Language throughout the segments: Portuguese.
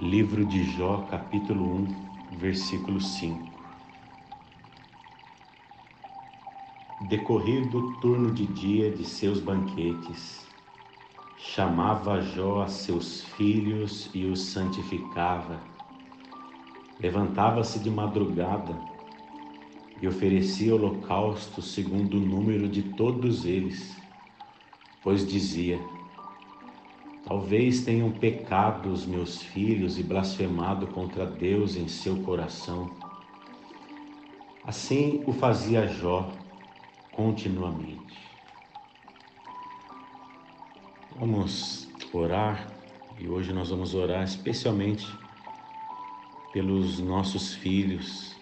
Livro de Jó, capítulo 1, versículo 5. Decorrido o turno de dia de seus banquetes, chamava Jó a seus filhos e os santificava. Levantava-se de madrugada e oferecia holocausto segundo o número de todos eles, pois dizia: Talvez tenham pecado os meus filhos e blasfemado contra Deus em seu coração. Assim o fazia Jó continuamente. Vamos orar e hoje nós vamos orar especialmente pelos nossos filhos.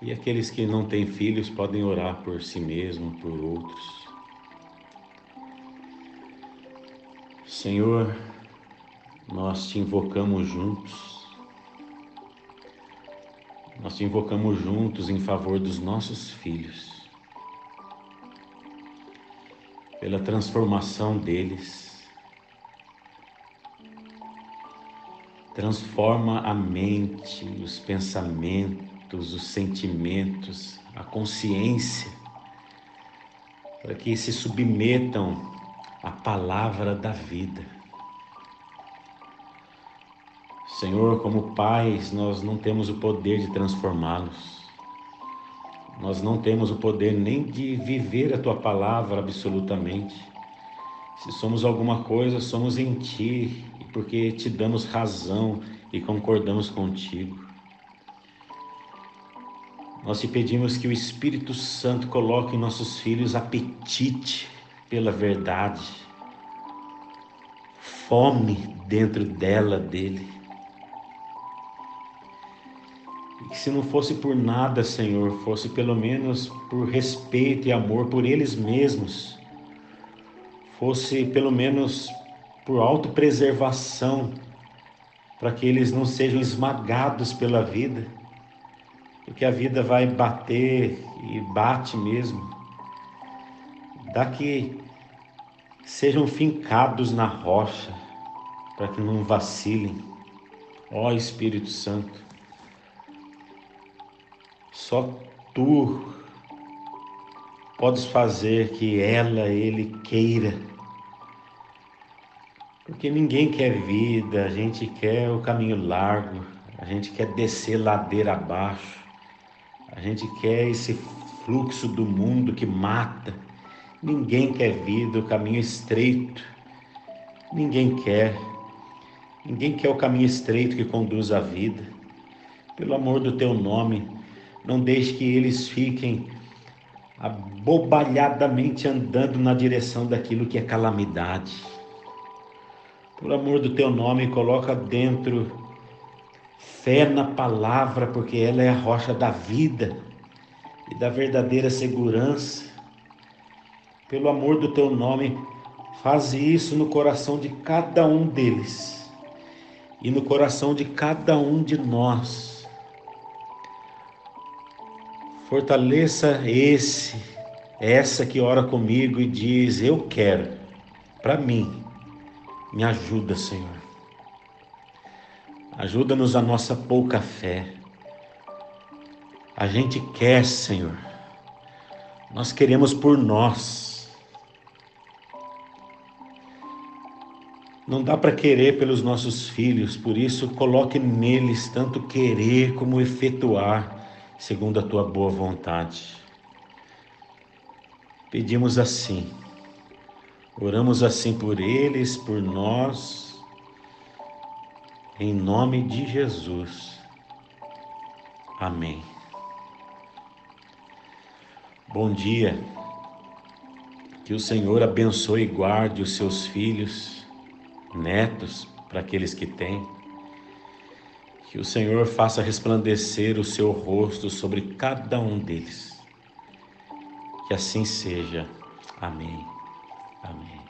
E aqueles que não têm filhos podem orar por si mesmo, por outros. Senhor, nós te invocamos juntos. Nós te invocamos juntos em favor dos nossos filhos. Pela transformação deles. Transforma a mente, os pensamentos, os sentimentos, a consciência, para que se submetam a palavra da vida. Senhor, como pais, nós não temos o poder de transformá-los. Nós não temos o poder nem de viver a tua palavra absolutamente. Se somos alguma coisa, somos em ti, porque te damos razão e concordamos contigo. Nós te pedimos que o Espírito Santo coloque em nossos filhos apetite pela verdade, fome dentro dela, dele. E que se não fosse por nada, Senhor, fosse pelo menos por respeito e amor por eles mesmos, fosse pelo menos por autopreservação, para que eles não sejam esmagados pela vida, porque a vida vai bater e bate mesmo. Dá que sejam fincados na rocha, para que não vacilem. Ó Espírito Santo, só tu podes fazer que ela, ele queira. Porque ninguém quer vida, a gente quer o caminho largo, a gente quer descer ladeira abaixo, a gente quer esse fluxo do mundo que mata Ninguém quer vida, o caminho estreito. Ninguém quer. Ninguém quer o caminho estreito que conduz à vida. Pelo amor do teu nome, não deixe que eles fiquem abobalhadamente andando na direção daquilo que é calamidade. Por amor do teu nome, coloca dentro fé na palavra, porque ela é a rocha da vida e da verdadeira segurança. Pelo amor do teu nome, faze isso no coração de cada um deles e no coração de cada um de nós. Fortaleça esse, essa que ora comigo e diz: Eu quero, para mim, me ajuda, Senhor. Ajuda-nos a nossa pouca fé. A gente quer, Senhor. Nós queremos por nós. Não dá para querer pelos nossos filhos, por isso coloque neles tanto querer como efetuar, segundo a tua boa vontade. Pedimos assim, oramos assim por eles, por nós, em nome de Jesus. Amém. Bom dia, que o Senhor abençoe e guarde os seus filhos netos para aqueles que têm. Que o Senhor faça resplandecer o seu rosto sobre cada um deles. Que assim seja. Amém. Amém.